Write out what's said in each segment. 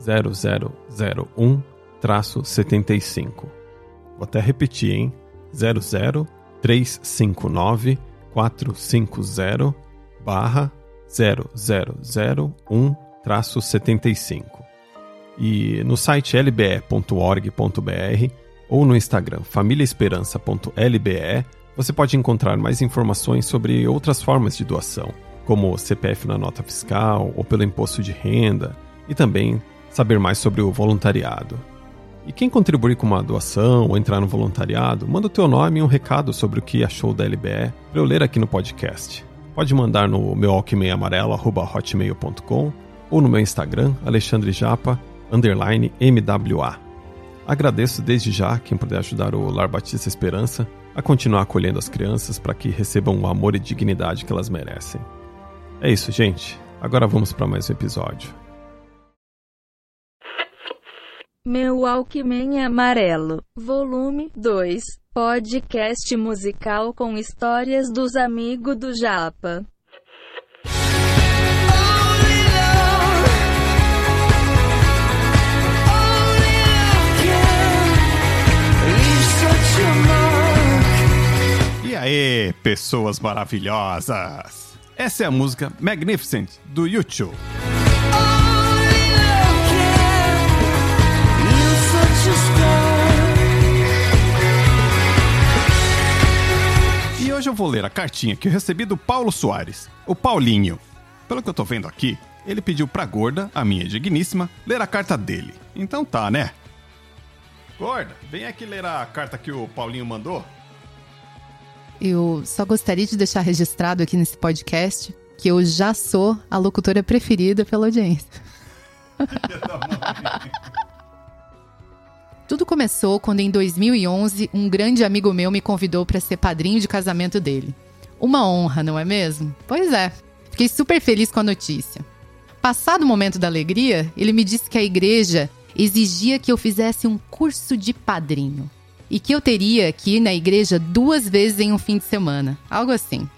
0001-75. Vou até repetir, hein? 00359 450 barra 0001-75. E no site lbe.org.br ou no Instagram famíliaesperança.lbe você pode encontrar mais informações sobre outras formas de doação, como CPF na nota fiscal ou pelo imposto de renda, e também saber mais sobre o voluntariado. E quem contribuir com uma doação ou entrar no voluntariado, manda o teu nome e um recado sobre o que achou da LBE para eu ler aqui no podcast. Pode mandar no meu alquimeamarelo.hotmail.com ou no meu Instagram, Alexandre Japa, underline MWA. Agradeço desde já quem puder ajudar o Lar Batista Esperança a continuar acolhendo as crianças para que recebam o amor e dignidade que elas merecem. É isso, gente. Agora vamos para mais um episódio. Meu Alckmin Amarelo, Volume 2, podcast musical com histórias dos amigos do Japa. E aí, pessoas maravilhosas! Essa é a música Magnificent do YouTube. Hoje eu vou ler a cartinha que eu recebi do Paulo Soares, o Paulinho. Pelo que eu tô vendo aqui, ele pediu pra Gorda, a minha digníssima, ler a carta dele. Então tá, né? Gorda, vem aqui ler a carta que o Paulinho mandou. Eu só gostaria de deixar registrado aqui nesse podcast que eu já sou a locutora preferida pela audiência. Tudo começou quando em 2011 um grande amigo meu me convidou para ser padrinho de casamento dele. Uma honra, não é mesmo? Pois é. Fiquei super feliz com a notícia. Passado o momento da alegria, ele me disse que a igreja exigia que eu fizesse um curso de padrinho e que eu teria que ir na igreja duas vezes em um fim de semana, algo assim.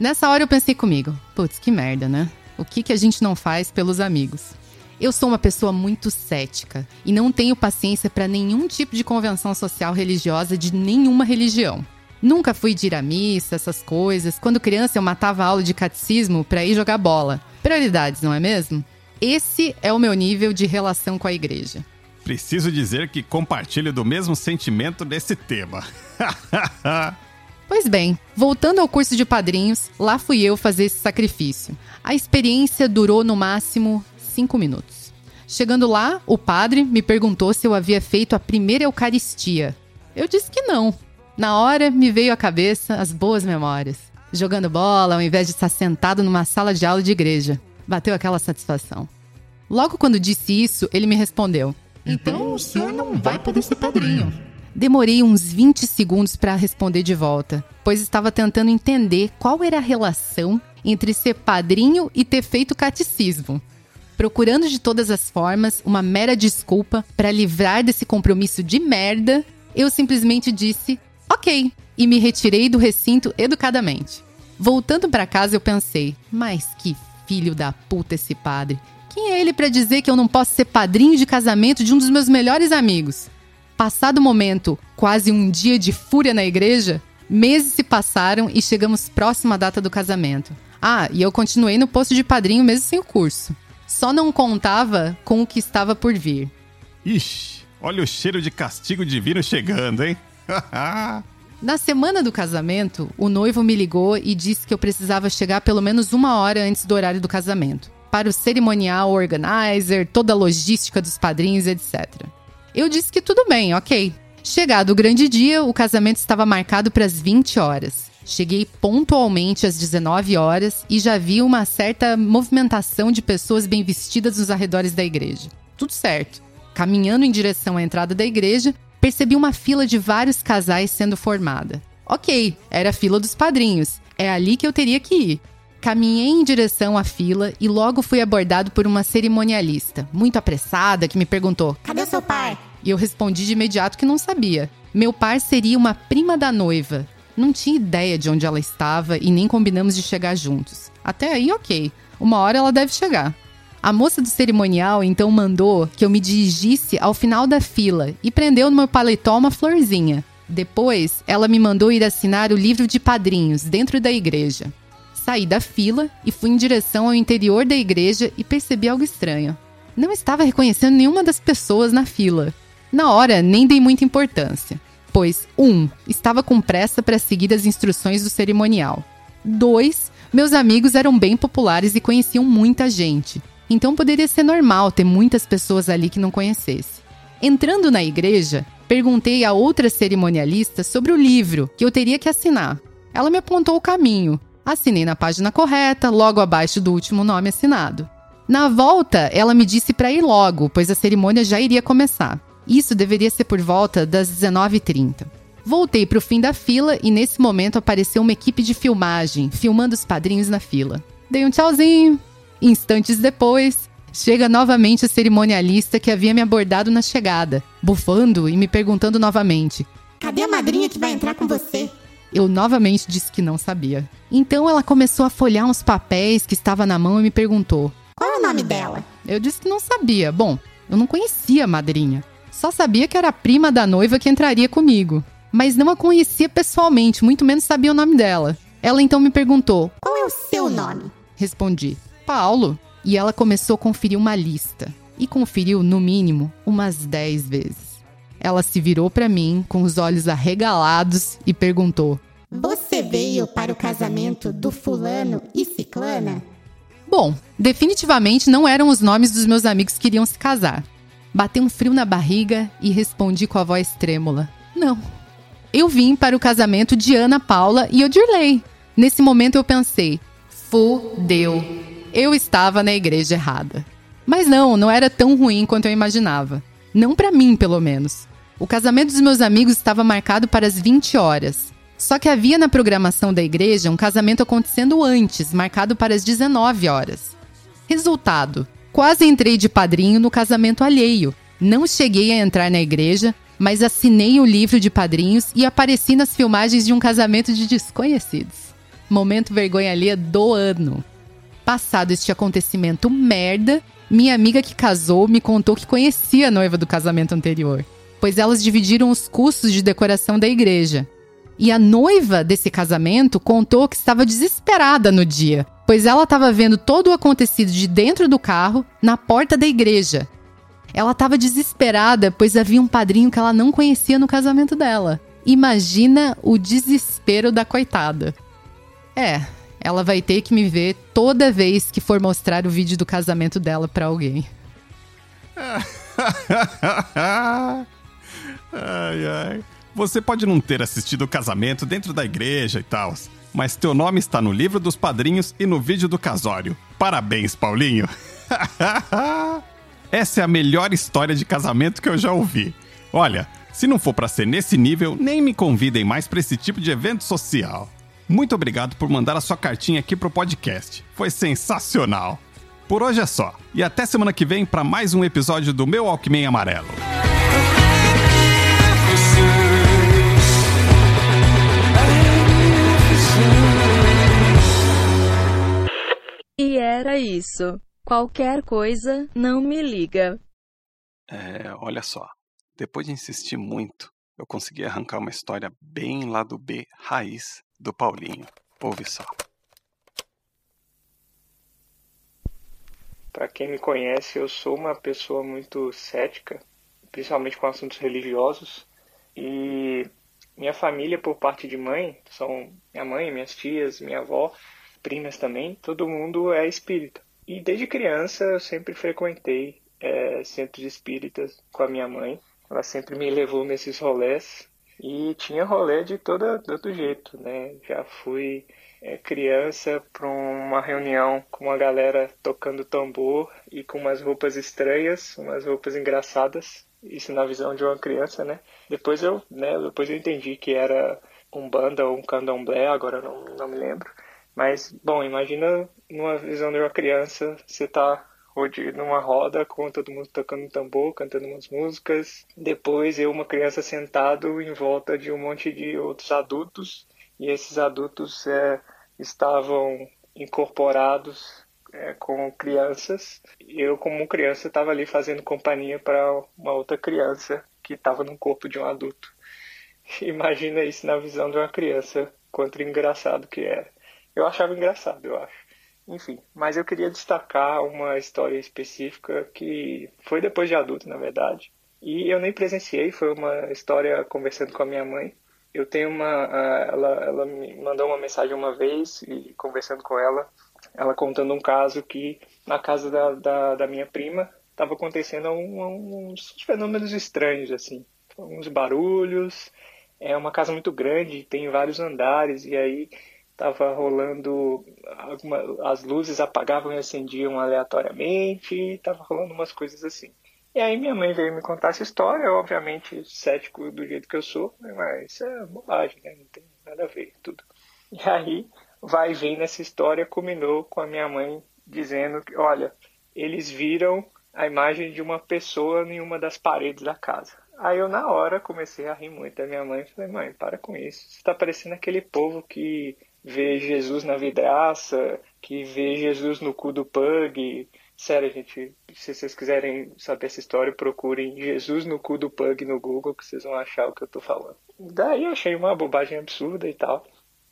Nessa hora eu pensei comigo, putz, que merda, né? O que, que a gente não faz pelos amigos? Eu sou uma pessoa muito cética e não tenho paciência para nenhum tipo de convenção social religiosa de nenhuma religião. Nunca fui de ir à missa, essas coisas. Quando criança, eu matava aula de catecismo para ir jogar bola. Prioridades, não é mesmo? Esse é o meu nível de relação com a igreja. Preciso dizer que compartilho do mesmo sentimento desse tema. Pois bem, voltando ao curso de padrinhos, lá fui eu fazer esse sacrifício. A experiência durou no máximo cinco minutos. Chegando lá, o padre me perguntou se eu havia feito a primeira Eucaristia. Eu disse que não. Na hora, me veio à cabeça as boas memórias. Jogando bola ao invés de estar sentado numa sala de aula de igreja. Bateu aquela satisfação. Logo quando disse isso, ele me respondeu: Então o senhor não vai poder ser padrinho. Demorei uns 20 segundos para responder de volta, pois estava tentando entender qual era a relação entre ser padrinho e ter feito catecismo procurando de todas as formas uma mera desculpa para livrar desse compromisso de merda, eu simplesmente disse ok e me retirei do recinto educadamente. Voltando para casa, eu pensei: mas que filho da puta esse padre. Quem é ele para dizer que eu não posso ser padrinho de casamento de um dos meus melhores amigos? Passado o momento, quase um dia de fúria na igreja, meses se passaram e chegamos próximo à data do casamento. Ah, e eu continuei no posto de padrinho mesmo sem o curso. Só não contava com o que estava por vir. Ixi, olha o cheiro de castigo divino chegando, hein? Na semana do casamento, o noivo me ligou e disse que eu precisava chegar pelo menos uma hora antes do horário do casamento, para o cerimonial organizer, toda a logística dos padrinhos, etc. Eu disse que tudo bem, ok. Chegado o grande dia, o casamento estava marcado para as 20 horas. Cheguei pontualmente às 19 horas e já vi uma certa movimentação de pessoas bem vestidas nos arredores da igreja. Tudo certo. Caminhando em direção à entrada da igreja, percebi uma fila de vários casais sendo formada. Ok, era a fila dos padrinhos. É ali que eu teria que ir. Caminhei em direção à fila e logo fui abordado por uma cerimonialista, muito apressada, que me perguntou: Cadê seu pai? E eu respondi de imediato que não sabia. Meu par seria uma prima da noiva. Não tinha ideia de onde ela estava e nem combinamos de chegar juntos. Até aí, ok. Uma hora ela deve chegar. A moça do cerimonial então mandou que eu me dirigisse ao final da fila e prendeu no meu paletó uma florzinha. Depois, ela me mandou ir assinar o livro de padrinhos dentro da igreja. Saí da fila e fui em direção ao interior da igreja e percebi algo estranho. Não estava reconhecendo nenhuma das pessoas na fila. Na hora, nem dei muita importância pois 1. Um, estava com pressa para seguir as instruções do cerimonial. 2. Meus amigos eram bem populares e conheciam muita gente, então poderia ser normal ter muitas pessoas ali que não conhecesse. Entrando na igreja, perguntei a outra cerimonialista sobre o livro que eu teria que assinar. Ela me apontou o caminho. Assinei na página correta, logo abaixo do último nome assinado. Na volta, ela me disse para ir logo, pois a cerimônia já iria começar. Isso deveria ser por volta das 19h30. Voltei para o fim da fila e nesse momento apareceu uma equipe de filmagem, filmando os padrinhos na fila. Dei um tchauzinho. Instantes depois, chega novamente a cerimonialista que havia me abordado na chegada, bufando e me perguntando novamente: Cadê a madrinha que vai entrar com você? Eu novamente disse que não sabia. Então ela começou a folhear uns papéis que estava na mão e me perguntou: Qual é o nome dela? Eu disse que não sabia. Bom, eu não conhecia a madrinha. Só sabia que era a prima da noiva que entraria comigo, mas não a conhecia pessoalmente, muito menos sabia o nome dela. Ela então me perguntou: Qual é o seu nome? Respondi: Paulo. E ela começou a conferir uma lista. E conferiu, no mínimo, umas 10 vezes. Ela se virou para mim com os olhos arregalados e perguntou: Você veio para o casamento do fulano e ciclana? Bom, definitivamente não eram os nomes dos meus amigos que iriam se casar. Bateu um frio na barriga e respondi com a voz trêmula: Não. Eu vim para o casamento de Ana Paula e Odirley. Nesse momento eu pensei: Fudeu. Eu estava na igreja errada. Mas não, não era tão ruim quanto eu imaginava. Não para mim, pelo menos. O casamento dos meus amigos estava marcado para as 20 horas. Só que havia na programação da igreja um casamento acontecendo antes, marcado para as 19 horas. Resultado: Quase entrei de padrinho no casamento alheio. Não cheguei a entrar na igreja, mas assinei o livro de padrinhos e apareci nas filmagens de um casamento de desconhecidos. Momento vergonha alheia do ano. Passado este acontecimento merda, minha amiga que casou me contou que conhecia a noiva do casamento anterior, pois elas dividiram os custos de decoração da igreja. E a noiva desse casamento contou que estava desesperada no dia, pois ela estava vendo todo o acontecido de dentro do carro, na porta da igreja. Ela estava desesperada, pois havia um padrinho que ela não conhecia no casamento dela. Imagina o desespero da coitada. É, ela vai ter que me ver toda vez que for mostrar o vídeo do casamento dela para alguém. ai, ai. Você pode não ter assistido o casamento dentro da igreja e tal, mas teu nome está no livro dos padrinhos e no vídeo do casório. Parabéns, Paulinho! Essa é a melhor história de casamento que eu já ouvi. Olha, se não for para ser nesse nível, nem me convidem mais para esse tipo de evento social. Muito obrigado por mandar a sua cartinha aqui pro podcast. Foi sensacional. Por hoje é só. E até semana que vem para mais um episódio do meu Alckmin Amarelo. E era isso. Qualquer coisa, não me liga. É, olha só. Depois de insistir muito, eu consegui arrancar uma história bem lá do B raiz do Paulinho. Ouve só. Para quem me conhece, eu sou uma pessoa muito cética, principalmente com assuntos religiosos, e Minha família, por parte de mãe, são minha mãe, minhas tias, minha avó, primas também, todo mundo é espírita. E desde criança eu sempre frequentei é, centros espíritas com a minha mãe. Ela sempre me levou nesses rolés e tinha rolê de todo, todo jeito, né? Já fui é, criança para uma reunião com uma galera tocando tambor e com umas roupas estranhas, umas roupas engraçadas. Isso na visão de uma criança, né? Depois eu, né, depois eu entendi que era um banda ou um candomblé, agora não, não me lembro. Mas, bom, imagina numa visão de uma criança, você tá numa roda com todo mundo tocando tambor, cantando umas músicas. Depois eu, uma criança sentado em volta de um monte de outros adultos e esses adultos é, estavam incorporados é, com crianças. Eu, como criança, estava ali fazendo companhia para uma outra criança que estava no corpo de um adulto. Imagina isso na visão de uma criança, quanto engraçado que era. Eu achava engraçado, eu acho. Enfim, mas eu queria destacar uma história específica que foi depois de adulto, na verdade. E eu nem presenciei, foi uma história conversando com a minha mãe. Eu tenho uma. Ela, ela me mandou uma mensagem uma vez e conversando com ela, ela contando um caso que na casa da, da, da minha prima estava acontecendo um, uns fenômenos estranhos, assim. Uns barulhos. É uma casa muito grande, tem vários andares, e aí estava rolando alguma, as luzes apagavam e acendiam aleatoriamente, estava rolando umas coisas assim. E aí minha mãe veio me contar essa história, obviamente cético do jeito que eu sou, né, mas isso é bobagem, né? não tem nada a ver tudo. E aí vai vendo essa história combinou com a minha mãe dizendo que, olha, eles viram a imagem de uma pessoa em uma das paredes da casa. Aí eu na hora comecei a rir muito da minha mãe falei, mãe, para com isso. Você está parecendo aquele povo que ver Jesus na vidraça, que vê Jesus no cu do pug. Sério, gente, se vocês quiserem saber essa história, procurem Jesus no cu do pug no Google, que vocês vão achar o que eu tô falando. Daí eu achei uma bobagem absurda e tal.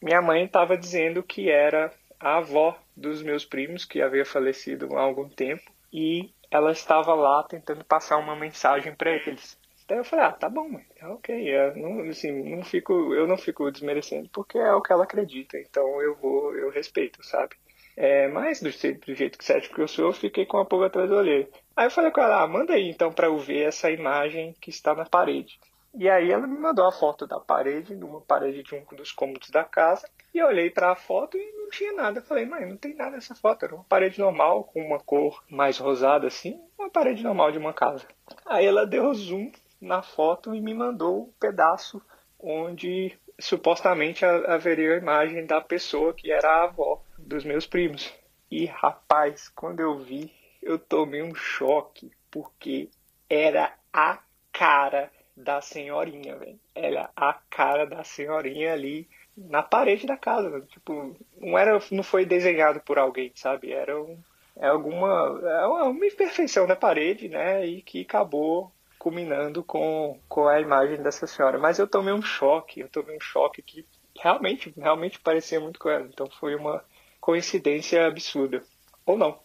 Minha mãe estava dizendo que era a avó dos meus primos, que havia falecido há algum tempo, e ela estava lá tentando passar uma mensagem para eles. Daí eu falei, ah, tá bom, mãe, é ok. Eu não, assim, não fico, eu não fico desmerecendo porque é o que ela acredita, então eu vou, eu respeito, sabe? É, mas do, do jeito que cético que eu sou, eu fiquei com a pulga atrás do olho. Aí eu falei com ela, ah, manda aí então para eu ver essa imagem que está na parede. E aí ela me mandou a foto da parede, numa parede de um dos cômodos da casa, e eu olhei para a foto e não tinha nada. Eu falei, mãe, não tem nada nessa foto. Era uma parede normal, com uma cor mais rosada assim, uma parede normal de uma casa. Aí ela deu zoom na foto e me mandou um pedaço onde supostamente haveria a imagem da pessoa que era a avó dos meus primos. E rapaz, quando eu vi, eu tomei um choque, porque era a cara da senhorinha, velho. Era a cara da senhorinha ali na parede da casa, tipo, não era não foi desenhado por alguém, sabe? Era um, é alguma é uma imperfeição na parede, né? E que acabou culminando com, com a imagem dessa senhora. Mas eu tomei um choque, eu tomei um choque que realmente, realmente parecia muito com ela. Então foi uma coincidência absurda. Ou não.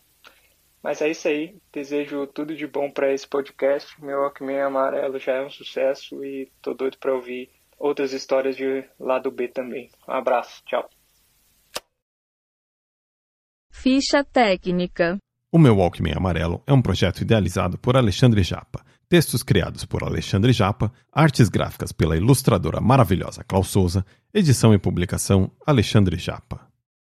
Mas é isso aí. Desejo tudo de bom para esse podcast. Meu Walkman amarelo já é um sucesso e tô doido para ouvir outras histórias de lado B também. Um abraço. Tchau. Ficha técnica. O meu Walkman amarelo é um projeto idealizado por Alexandre Japa Textos criados por Alexandre Japa, artes gráficas pela ilustradora maravilhosa Klaus Souza, edição e publicação Alexandre Japa.